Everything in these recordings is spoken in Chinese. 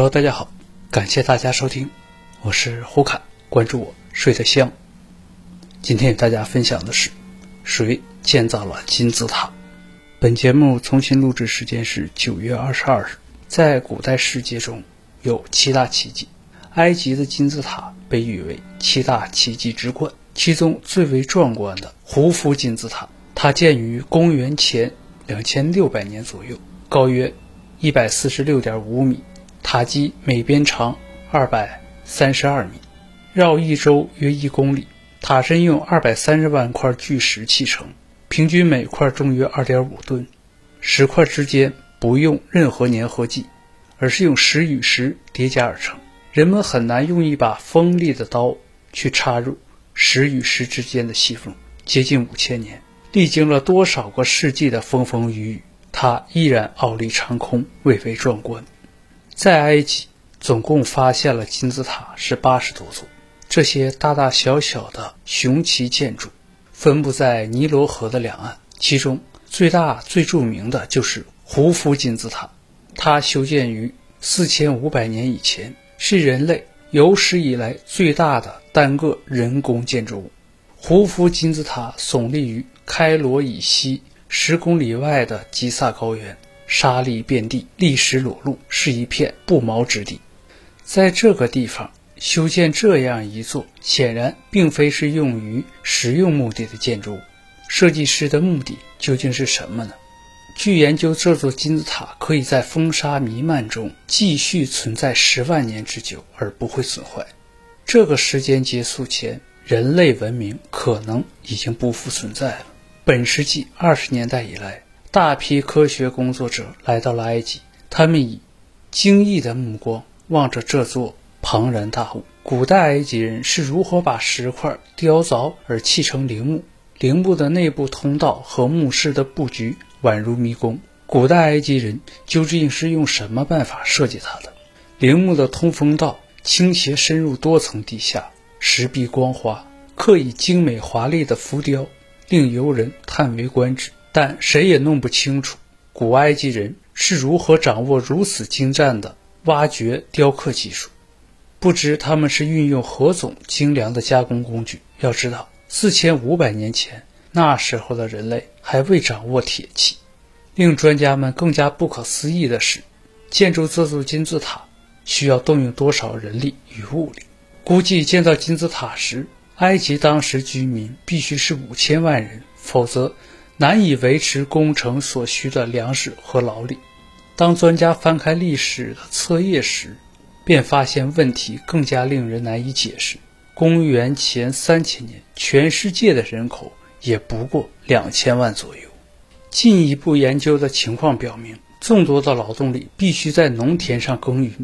Hello，大家好，感谢大家收听，我是胡侃，关注我睡得香。今天与大家分享的是谁建造了金字塔。本节目重新录制时间是九月二十二日。在古代世界中有七大奇迹，埃及的金字塔被誉为七大奇迹之冠，其中最为壮观的胡夫金字塔，它建于公元前两千六百年左右，高约一百四十六点五米。塔基每边长二百三十二米，绕一周约一公里。塔身用二百三十万块巨石砌成，平均每块重约二点五吨。石块之间不用任何粘合剂，而是用石与石叠加而成。人们很难用一把锋利的刀去插入石与石之间的细缝。接近五千年，历经了多少个世纪的风风雨雨，它依然傲立长空，蔚为壮观。在埃及，总共发现了金字塔是八十多座。这些大大小小的雄奇建筑，分布在尼罗河的两岸。其中最大、最著名的就是胡夫金字塔。它修建于四千五百年以前，是人类有史以来最大的单个人工建筑物。胡夫金字塔耸立于开罗以西十公里外的吉萨高原。沙砾遍地，砾石裸露，是一片不毛之地。在这个地方修建这样一座，显然并非是用于实用目的的建筑物。设计师的目的究竟是什么呢？据研究，这座金字塔可以在风沙弥漫中继续存在十万年之久而不会损坏。这个时间结束前，人类文明可能已经不复存在了。本世纪二十年代以来。大批科学工作者来到了埃及，他们以惊异的目光望着这座庞然大物。古代埃及人是如何把石块雕凿而砌成陵墓？陵墓的内部通道和墓室的布局宛如迷宫。古代埃及人究竟是用什么办法设计它的？陵墓的通风道倾斜深入多层地下，石壁光滑，刻以精美华丽的浮雕，令游人叹为观止。但谁也弄不清楚，古埃及人是如何掌握如此精湛的挖掘雕刻技术。不知他们是运用何种精良的加工工具。要知道，四千五百年前，那时候的人类还未掌握铁器。令专家们更加不可思议的是，建筑这座金字塔需要动用多少人力与物力？估计建造金字塔时，埃及当时居民必须是五千万人，否则。难以维持工程所需的粮食和劳力。当专家翻开历史的册页时，便发现问题更加令人难以解释。公元前三千年，全世界的人口也不过两千万左右。进一步研究的情况表明，众多的劳动力必须在农田上耕耘，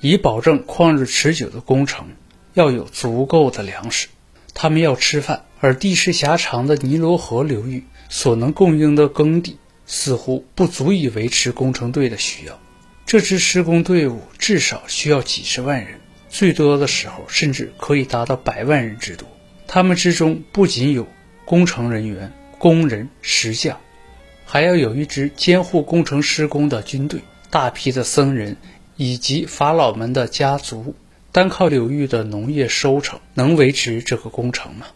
以保证旷日持久的工程。要有足够的粮食，他们要吃饭，而地势狭长的尼罗河流域。所能供应的耕地似乎不足以维持工程队的需要。这支施工队伍至少需要几十万人，最多的时候甚至可以达到百万人之多。他们之中不仅有工程人员、工人、石匠，还要有一支监护工程施工的军队、大批的僧人以及法老们的家族。单靠流域的农业收成能维持这个工程吗？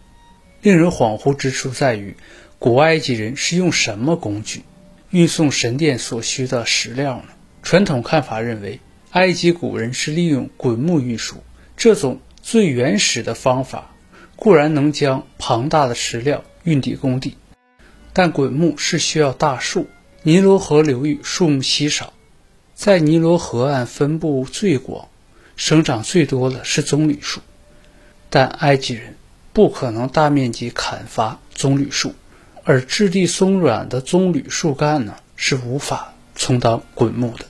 令人恍惚之处在于。古埃及人是用什么工具运送神殿所需的石料呢？传统看法认为，埃及古人是利用滚木运输。这种最原始的方法固然能将庞大的石料运抵工地，但滚木是需要大树。尼罗河流域树木稀少，在尼罗河岸分布最广、生长最多的是棕榈树，但埃及人不可能大面积砍伐棕榈树。而质地松软的棕榈树干呢，是无法充当滚木的，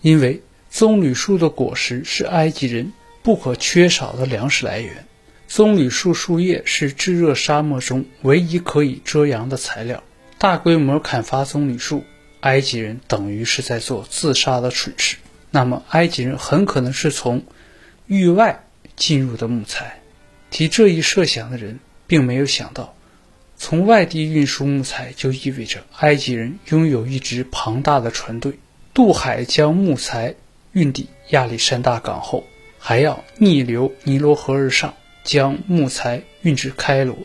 因为棕榈树的果实是埃及人不可缺少的粮食来源。棕榈树树叶是炙热沙漠中唯一可以遮阳的材料。大规模砍伐棕榈树，埃及人等于是在做自杀的蠢事。那么，埃及人很可能是从域外进入的木材。提这一设想的人，并没有想到。从外地运输木材，就意味着埃及人拥有一支庞大的船队，渡海将木材运抵亚历山大港后，还要逆流尼罗河而上，将木材运至开罗，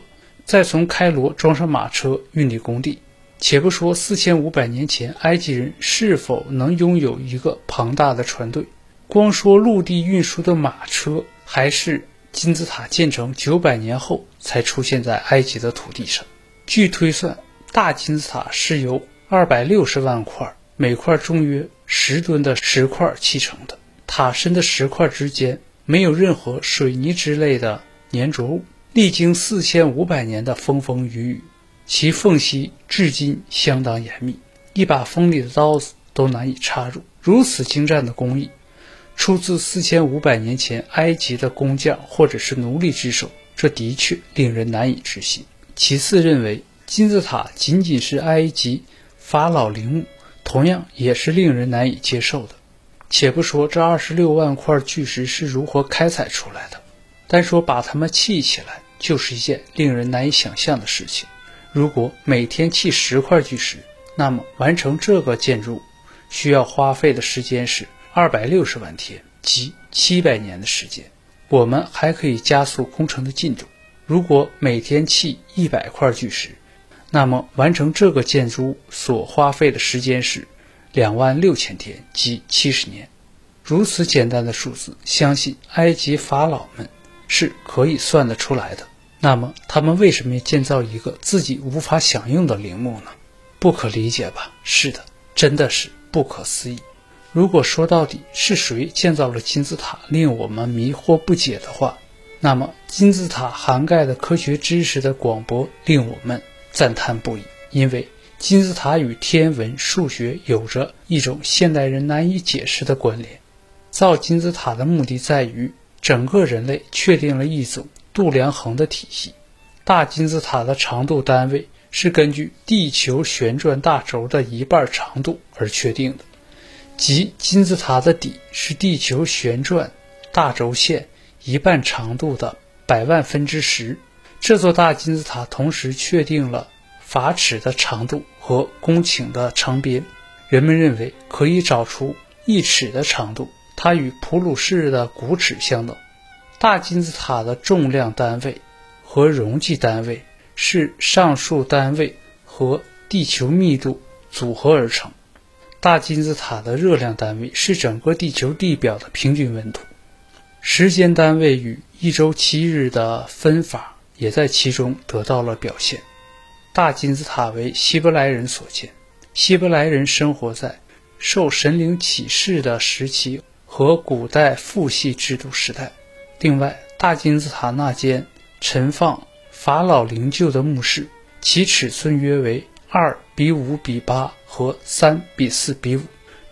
再从开罗装上马车运抵工地。且不说四千五百年前埃及人是否能拥有一个庞大的船队，光说陆地运输的马车，还是金字塔建成九百年后才出现在埃及的土地上。据推算，大金字塔是由二百六十万块，每块重约十吨的石块砌成的。塔身的石块之间没有任何水泥之类的粘着物，历经四千五百年的风风雨雨。其缝隙至今相当严密，一把锋利的刀子都难以插入。如此精湛的工艺，出自四千五百年前埃及的工匠或者是奴隶之手，这的确令人难以置信。其次，认为金字塔仅仅是埃及法老陵墓，同样也是令人难以接受的。且不说这二十六万块巨石是如何开采出来的，单说把它们砌起来，就是一件令人难以想象的事情。如果每天砌十块巨石，那么完成这个建筑需要花费的时间是二百六十万天，即七百年的时间。我们还可以加速工程的进度。如果每天砌一百块巨石，那么完成这个建筑所花费的时间是两万六千天，即七十年。如此简单的数字，相信埃及法老们是可以算得出来的。那么，他们为什么要建造一个自己无法享用的陵墓呢？不可理解吧？是的，真的是不可思议。如果说到底是谁建造了金字塔，令我们迷惑不解的话，那么金字塔涵盖的科学知识的广博令我们赞叹不已。因为金字塔与天文、数学有着一种现代人难以解释的关联。造金字塔的目的在于，整个人类确定了一种。度量衡的体系，大金字塔的长度单位是根据地球旋转大轴的一半长度而确定的，即金字塔的底是地球旋转大轴线一半长度的百万分之十。这座大金字塔同时确定了法尺的长度和公顷的长边。人们认为可以找出一尺的长度，它与普鲁士的古尺相等。大金字塔的重量单位和容积单位是上述单位和地球密度组合而成。大金字塔的热量单位是整个地球地表的平均温度。时间单位与一周七日的分法也在其中得到了表现。大金字塔为希伯来人所建，希伯来人生活在受神灵启示的时期和古代父系制度时代。另外，大金字塔那间陈放法老灵柩的墓室，其尺寸约为二比五比八和三比四比五，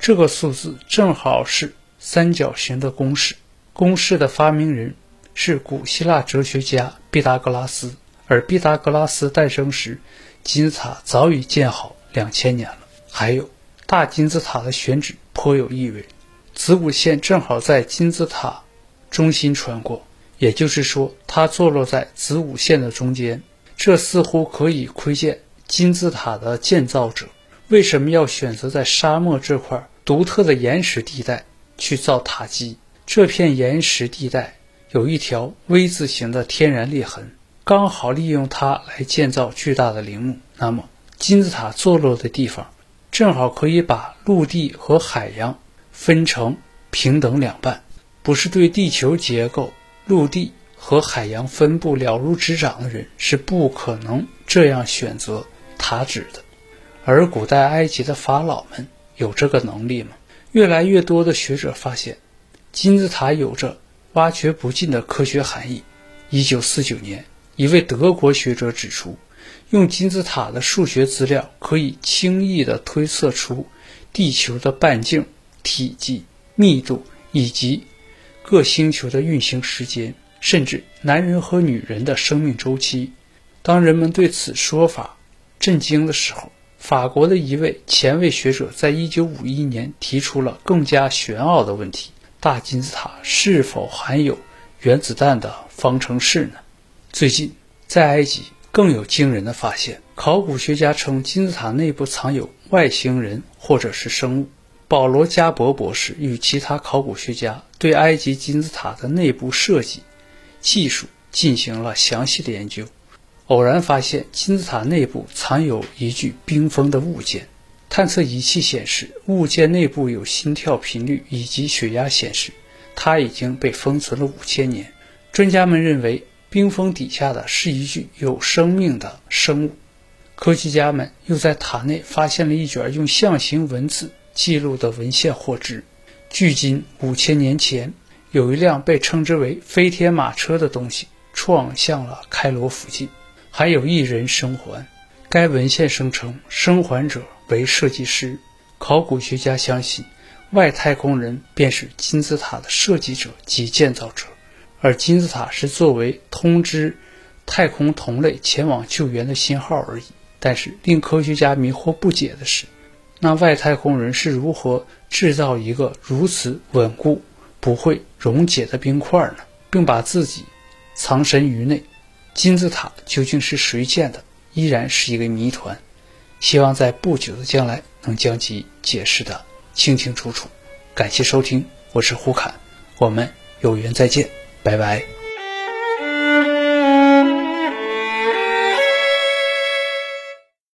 这个数字正好是三角形的公式。公式的发明人是古希腊哲学家毕达哥拉斯，而毕达哥拉斯诞生时，金字塔早已建好两千年了。还有，大金字塔的选址颇有意味，子午线正好在金字塔。中心穿过，也就是说，它坐落在子午线的中间。这似乎可以窥见金字塔的建造者为什么要选择在沙漠这块独特的岩石地带去造塔基。这片岩石地带有一条 V 字形的天然裂痕，刚好利用它来建造巨大的陵墓。那么，金字塔坐落的地方正好可以把陆地和海洋分成平等两半。不是对地球结构、陆地和海洋分布了如指掌的人，是不可能这样选择塔指的。而古代埃及的法老们有这个能力吗？越来越多的学者发现，金字塔有着挖掘不尽的科学含义。一九四九年，一位德国学者指出，用金字塔的数学资料可以轻易地推测出地球的半径、体积、密度以及。各星球的运行时间，甚至男人和女人的生命周期。当人们对此说法震惊的时候，法国的一位前卫学者在1951年提出了更加玄奥的问题：大金字塔是否含有原子弹的方程式呢？最近，在埃及更有惊人的发现：考古学家称金字塔内部藏有外星人或者是生物。保罗·加伯博士与其他考古学家对埃及金字塔的内部设计、技术进行了详细的研究，偶然发现金字塔内部藏有一具冰封的物件。探测仪器显示，物件内部有心跳频率以及血压显示，它已经被封存了五千年。专家们认为，冰封底下的是一具有生命的生物。科学家们又在塔内发现了一卷用象形文字记录的文献获知。距今五千年前，有一辆被称之为“飞天马车”的东西撞向了开罗附近，还有一人生还。该文献声称，生还者为设计师。考古学家相信，外太空人便是金字塔的设计者及建造者，而金字塔是作为通知太空同类前往救援的信号而已。但是，令科学家迷惑不解的是，那外太空人是如何制造一个如此稳固、不会溶解的冰块呢？并把自己藏身于内？金字塔究竟是谁建的？依然是一个谜团，希望在不久的将来能将其解释的清清楚楚。感谢收听，我是胡侃，我们有缘再见，拜拜。